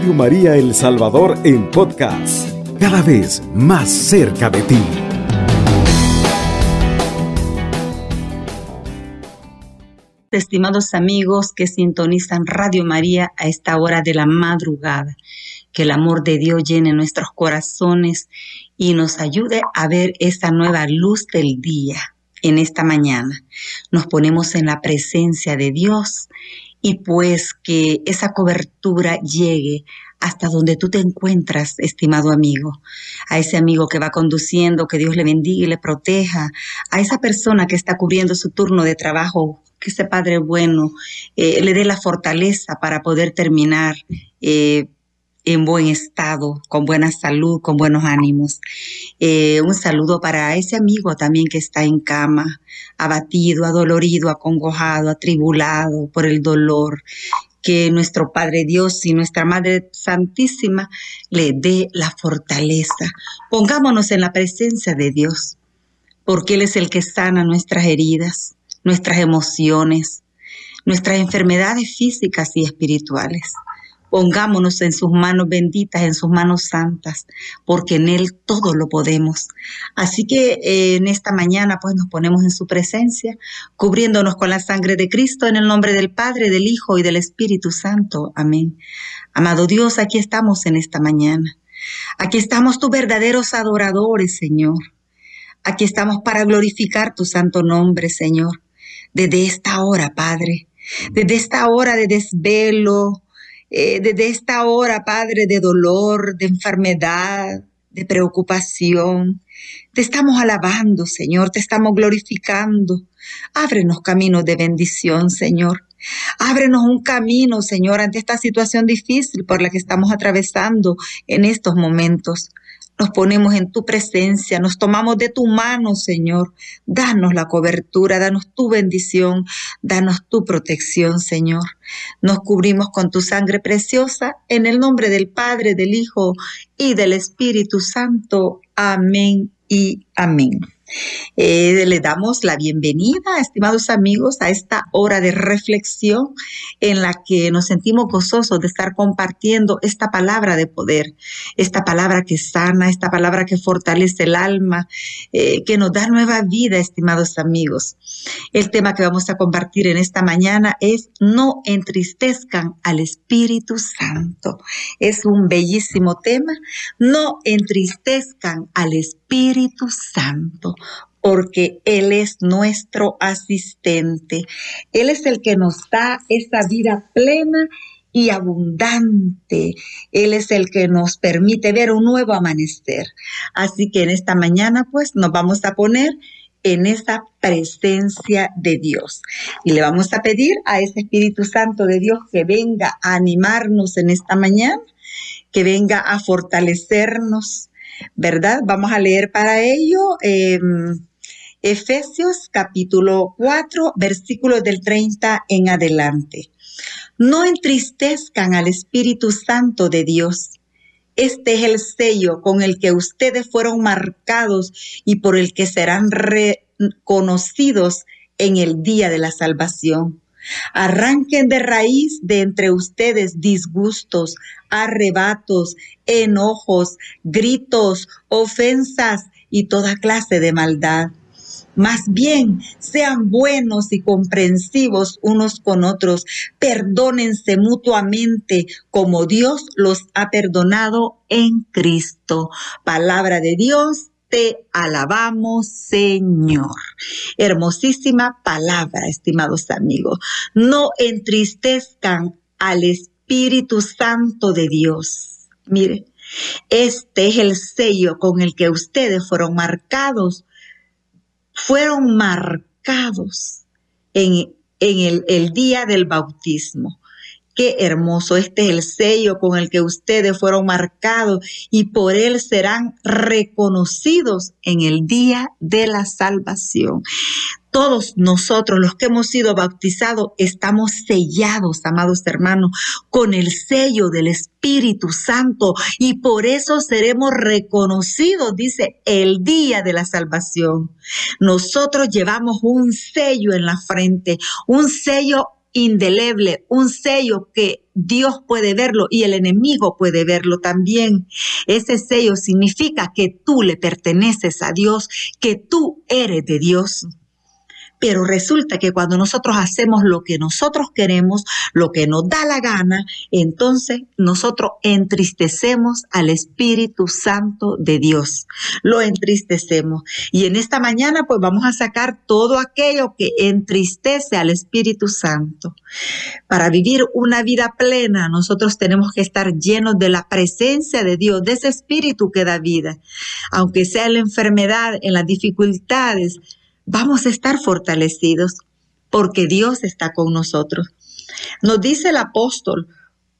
Radio María El Salvador en podcast, cada vez más cerca de ti. Estimados amigos que sintonizan Radio María a esta hora de la madrugada, que el amor de Dios llene nuestros corazones y nos ayude a ver esta nueva luz del día en esta mañana. Nos ponemos en la presencia de Dios y pues que esa cobertura llegue hasta donde tú te encuentras, estimado amigo, a ese amigo que va conduciendo, que Dios le bendiga y le proteja, a esa persona que está cubriendo su turno de trabajo, que ese Padre bueno eh, le dé la fortaleza para poder terminar eh, en buen estado, con buena salud, con buenos ánimos. Eh, un saludo para ese amigo también que está en cama, abatido, adolorido, acongojado, atribulado por el dolor. Que nuestro Padre Dios y nuestra Madre Santísima le dé la fortaleza. Pongámonos en la presencia de Dios, porque Él es el que sana nuestras heridas, nuestras emociones, nuestras enfermedades físicas y espirituales. Pongámonos en sus manos benditas, en sus manos santas, porque en Él todo lo podemos. Así que eh, en esta mañana pues nos ponemos en su presencia, cubriéndonos con la sangre de Cristo en el nombre del Padre, del Hijo y del Espíritu Santo. Amén. Amado Dios, aquí estamos en esta mañana. Aquí estamos tus verdaderos adoradores, Señor. Aquí estamos para glorificar tu santo nombre, Señor. Desde esta hora, Padre, desde esta hora de desvelo, eh, desde esta hora, Padre, de dolor, de enfermedad, de preocupación. Te estamos alabando, Señor, te estamos glorificando. Ábrenos caminos de bendición, Señor. Ábrenos un camino, Señor, ante esta situación difícil por la que estamos atravesando en estos momentos nos ponemos en tu presencia, nos tomamos de tu mano, Señor. Danos la cobertura, danos tu bendición, danos tu protección, Señor. Nos cubrimos con tu sangre preciosa en el nombre del Padre, del Hijo y del Espíritu Santo. Amén y amén. Eh, le damos la bienvenida, estimados amigos, a esta hora de reflexión en la que nos sentimos gozosos de estar compartiendo esta palabra de poder, esta palabra que sana, esta palabra que fortalece el alma, eh, que nos da nueva vida, estimados amigos. El tema que vamos a compartir en esta mañana es no entristezcan al Espíritu Santo. Es un bellísimo tema, no entristezcan al Espíritu Santo porque Él es nuestro asistente. Él es el que nos da esa vida plena y abundante. Él es el que nos permite ver un nuevo amanecer. Así que en esta mañana pues nos vamos a poner en esa presencia de Dios. Y le vamos a pedir a ese Espíritu Santo de Dios que venga a animarnos en esta mañana, que venga a fortalecernos, ¿verdad? Vamos a leer para ello. Em, Efesios capítulo 4, versículos del 30 en adelante. No entristezcan al Espíritu Santo de Dios. Este es el sello con el que ustedes fueron marcados y por el que serán reconocidos en el día de la salvación. Arranquen de raíz de entre ustedes disgustos, arrebatos, enojos, gritos, ofensas y toda clase de maldad más bien, sean buenos y comprensivos unos con otros. Perdónense mutuamente como Dios los ha perdonado en Cristo. Palabra de Dios. Te alabamos, Señor. Hermosísima palabra, estimados amigos. No entristezcan al Espíritu Santo de Dios. Mire, este es el sello con el que ustedes fueron marcados fueron marcados en, el, día del bautismo. Qué hermoso, este es el sello con el que ustedes fueron marcados y por él serán reconocidos en el día de la salvación todos nosotros, los que hemos sido bautizados, estamos sellados, amados hermanos, con el sello del Espíritu Santo y por eso seremos reconocidos, dice, el día de la salvación. Nosotros llevamos un sello en la frente, un sello indeleble, un sello que Dios puede verlo y el enemigo puede verlo también. Ese sello significa que tú le perteneces a Dios, que tú eres de Dios. Pero resulta que cuando nosotros hacemos lo que nosotros queremos, lo que nos da la gana, entonces nosotros entristecemos al Espíritu Santo de Dios. Lo entristecemos. Y en esta mañana pues vamos a sacar todo aquello que entristece al Espíritu Santo. Para vivir una vida plena, nosotros tenemos que estar llenos de la presencia de Dios, de ese Espíritu que da vida. Aunque sea en la enfermedad, en las dificultades, vamos a estar fortalecidos porque Dios está con nosotros. Nos dice el apóstol,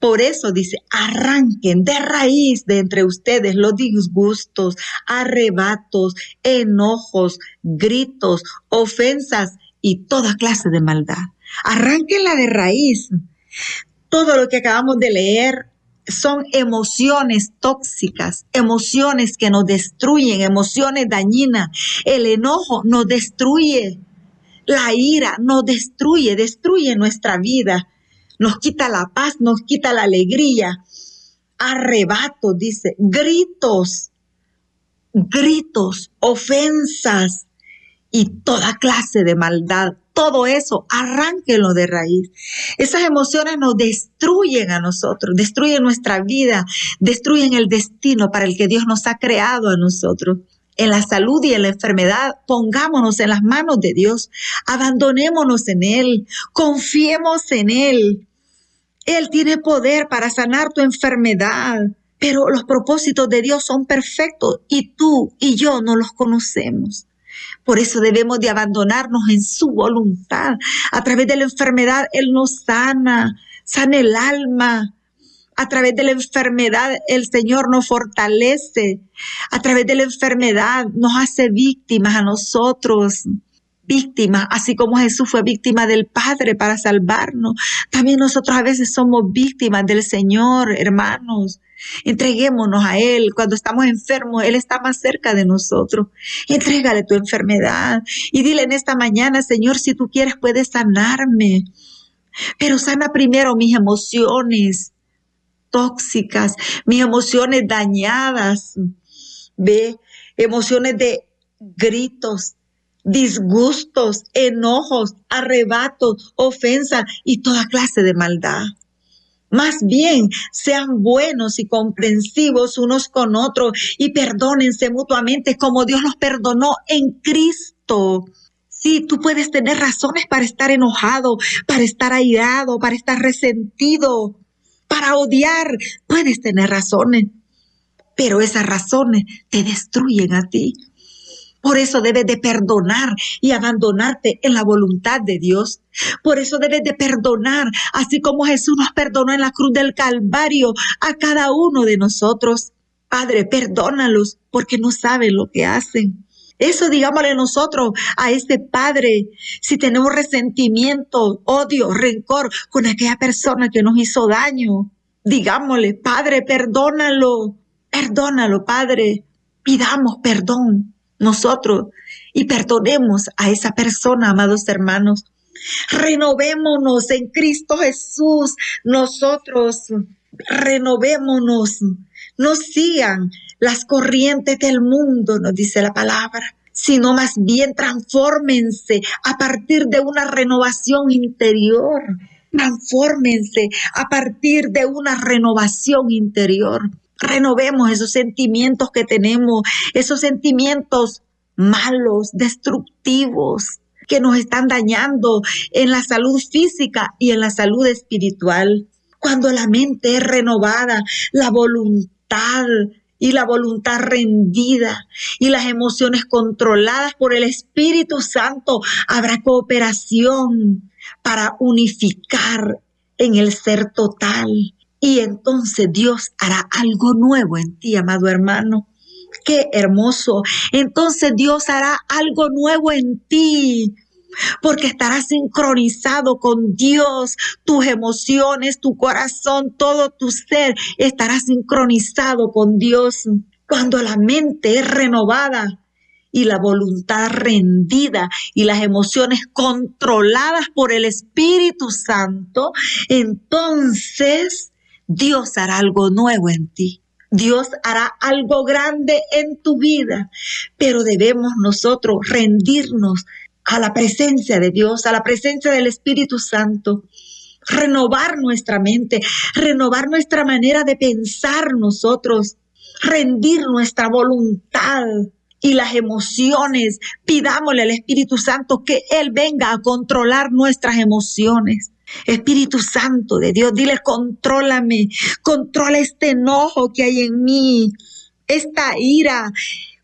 por eso dice, arranquen de raíz de entre ustedes los disgustos, arrebatos, enojos, gritos, ofensas y toda clase de maldad. Arránquenla de raíz. Todo lo que acabamos de leer son emociones tóxicas, emociones que nos destruyen, emociones dañinas. El enojo nos destruye, la ira nos destruye, destruye nuestra vida, nos quita la paz, nos quita la alegría. Arrebato, dice, gritos, gritos, ofensas y toda clase de maldad todo eso, arránquenlo de raíz. Esas emociones nos destruyen a nosotros, destruyen nuestra vida, destruyen el destino para el que Dios nos ha creado a nosotros. En la salud y en la enfermedad, pongámonos en las manos de Dios, abandonémonos en Él, confiemos en Él. Él tiene poder para sanar tu enfermedad, pero los propósitos de Dios son perfectos y tú y yo no los conocemos. Por eso debemos de abandonarnos en su voluntad. A través de la enfermedad Él nos sana, sana el alma. A través de la enfermedad el Señor nos fortalece. A través de la enfermedad nos hace víctimas a nosotros. Víctimas, así como Jesús fue víctima del Padre para salvarnos. También nosotros a veces somos víctimas del Señor, hermanos. Entreguémonos a Él. Cuando estamos enfermos, Él está más cerca de nosotros. Entrégale tu enfermedad y dile en esta mañana, Señor, si tú quieres, puedes sanarme. Pero sana primero mis emociones tóxicas, mis emociones dañadas. Ve, emociones de gritos, disgustos, enojos, arrebatos, ofensas y toda clase de maldad. Más bien, sean buenos y comprensivos unos con otros y perdónense mutuamente como Dios los perdonó en Cristo. Sí, tú puedes tener razones para estar enojado, para estar airado, para estar resentido, para odiar. Puedes tener razones, pero esas razones te destruyen a ti. Por eso debes de perdonar y abandonarte en la voluntad de Dios. Por eso debes de perdonar, así como Jesús nos perdonó en la cruz del Calvario a cada uno de nosotros. Padre, perdónalos porque no saben lo que hacen. Eso digámosle nosotros a ese Padre. Si tenemos resentimiento, odio, rencor con aquella persona que nos hizo daño, digámosle, Padre, perdónalo, perdónalo, Padre. Pidamos perdón nosotros y perdonemos a esa persona, amados hermanos. Renovémonos en Cristo Jesús. Nosotros renovémonos. No sigan las corrientes del mundo, nos dice la palabra, sino más bien transfórmense a partir de una renovación interior. Transfórmense a partir de una renovación interior renovemos esos sentimientos que tenemos, esos sentimientos malos, destructivos, que nos están dañando en la salud física y en la salud espiritual. Cuando la mente es renovada, la voluntad y la voluntad rendida y las emociones controladas por el Espíritu Santo, habrá cooperación para unificar en el ser total y entonces Dios hará algo nuevo en ti, amado hermano. Qué hermoso. Entonces Dios hará algo nuevo en ti. Porque estarás sincronizado con Dios, tus emociones, tu corazón, todo tu ser estará sincronizado con Dios. Cuando la mente es renovada y la voluntad rendida y las emociones controladas por el Espíritu Santo, entonces Dios hará algo nuevo en ti. Dios hará algo grande en tu vida, pero debemos nosotros rendirnos a la presencia de Dios, a la presencia del Espíritu Santo, renovar nuestra mente, renovar nuestra manera de pensar nosotros, rendir nuestra voluntad y las emociones. Pidámosle al Espíritu Santo que Él venga a controlar nuestras emociones. Espíritu Santo de Dios, dile, contrólame, controla este enojo que hay en mí, esta ira,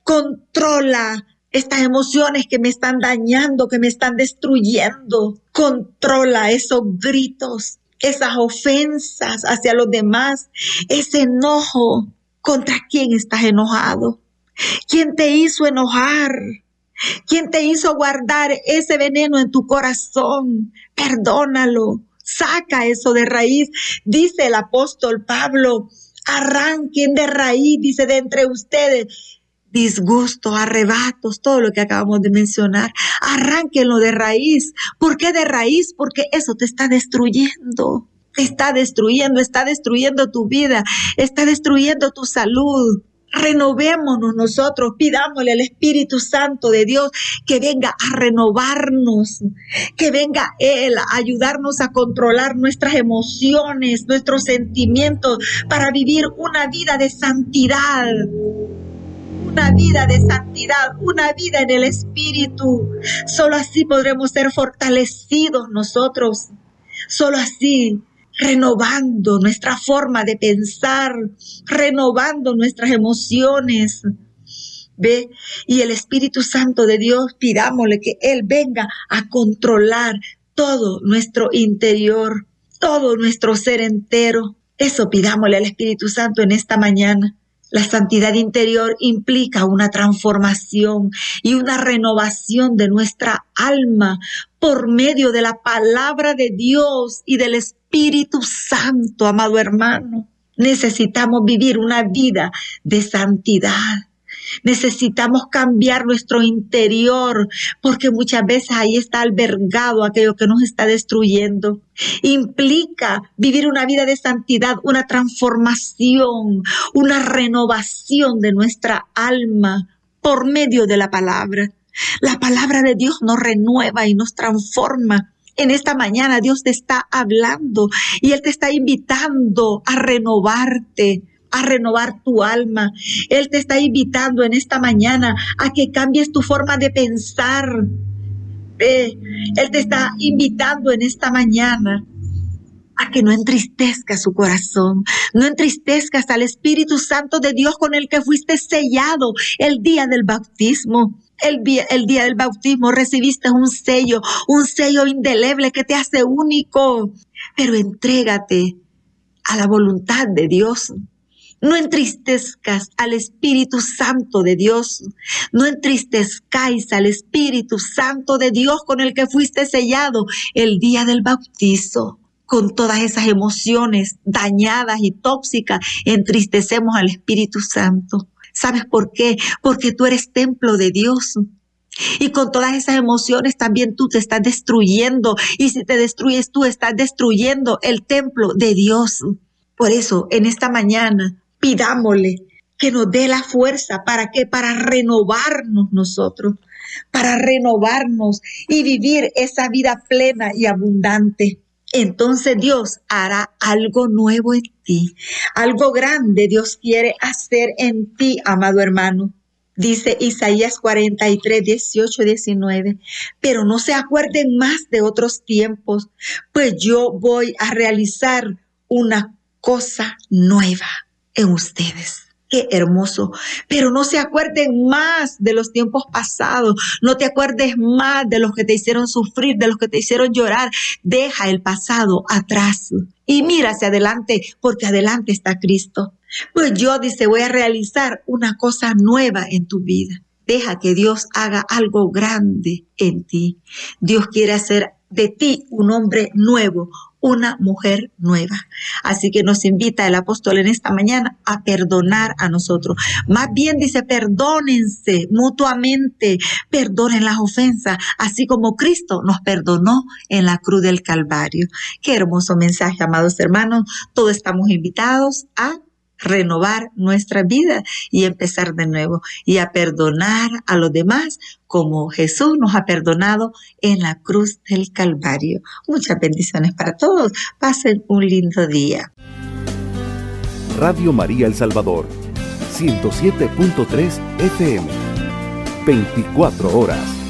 controla estas emociones que me están dañando, que me están destruyendo. Controla esos gritos, esas ofensas hacia los demás, ese enojo. ¿Contra quién estás enojado? ¿Quién te hizo enojar? ¿Quién te hizo guardar ese veneno en tu corazón? Perdónalo. Saca eso de raíz. Dice el apóstol Pablo, arranquen de raíz, dice, de entre ustedes disgustos, arrebatos, todo lo que acabamos de mencionar. Arránquenlo de raíz. ¿Por qué de raíz? Porque eso te está destruyendo. Te está destruyendo, está destruyendo tu vida, está destruyendo tu salud. Renovémonos nosotros, pidámosle al Espíritu Santo de Dios que venga a renovarnos, que venga Él a ayudarnos a controlar nuestras emociones, nuestros sentimientos, para vivir una vida de santidad una vida de santidad, una vida en el Espíritu. Solo así podremos ser fortalecidos nosotros. Solo así, renovando nuestra forma de pensar, renovando nuestras emociones. ¿Ve? Y el Espíritu Santo de Dios, pidámosle que Él venga a controlar todo nuestro interior, todo nuestro ser entero. Eso pidámosle al Espíritu Santo en esta mañana. La santidad interior implica una transformación y una renovación de nuestra alma por medio de la palabra de Dios y del Espíritu Santo, amado hermano. Necesitamos vivir una vida de santidad. Necesitamos cambiar nuestro interior porque muchas veces ahí está albergado aquello que nos está destruyendo. Implica vivir una vida de santidad, una transformación, una renovación de nuestra alma por medio de la palabra. La palabra de Dios nos renueva y nos transforma. En esta mañana Dios te está hablando y Él te está invitando a renovarte, a renovar tu alma. Él te está invitando en esta mañana a que cambies tu forma de pensar. Él te está invitando en esta mañana a que no entristezcas su corazón, no entristezcas al Espíritu Santo de Dios con el que fuiste sellado el día del bautismo. El día, el día del bautismo recibiste un sello, un sello indeleble que te hace único. Pero entrégate a la voluntad de Dios. No entristezcas al Espíritu Santo de Dios. No entristezcáis al Espíritu Santo de Dios con el que fuiste sellado el día del bautizo. Con todas esas emociones dañadas y tóxicas, entristecemos al Espíritu Santo. ¿Sabes por qué? Porque tú eres templo de Dios. Y con todas esas emociones también tú te estás destruyendo. Y si te destruyes tú, estás destruyendo el templo de Dios. Por eso, en esta mañana, pidámosle que nos dé la fuerza para que para renovarnos nosotros, para renovarnos y vivir esa vida plena y abundante. Entonces Dios hará algo nuevo en ti, algo grande Dios quiere hacer en ti, amado hermano. Dice Isaías 43, 18, 19, pero no se acuerden más de otros tiempos, pues yo voy a realizar una cosa nueva en ustedes. Qué hermoso. Pero no se acuerden más de los tiempos pasados. No te acuerdes más de los que te hicieron sufrir, de los que te hicieron llorar. Deja el pasado atrás y mira hacia adelante, porque adelante está Cristo. Pues yo dice, voy a realizar una cosa nueva en tu vida. Deja que Dios haga algo grande en ti. Dios quiere hacer de ti un hombre nuevo, una mujer nueva. Así que nos invita el apóstol en esta mañana a perdonar a nosotros. Más bien dice, perdónense mutuamente, perdonen las ofensas, así como Cristo nos perdonó en la cruz del Calvario. Qué hermoso mensaje, amados hermanos. Todos estamos invitados a renovar nuestra vida y empezar de nuevo y a perdonar a los demás como Jesús nos ha perdonado en la cruz del Calvario. Muchas bendiciones para todos. Pasen un lindo día. Radio María El Salvador, 107.3 FM, 24 horas.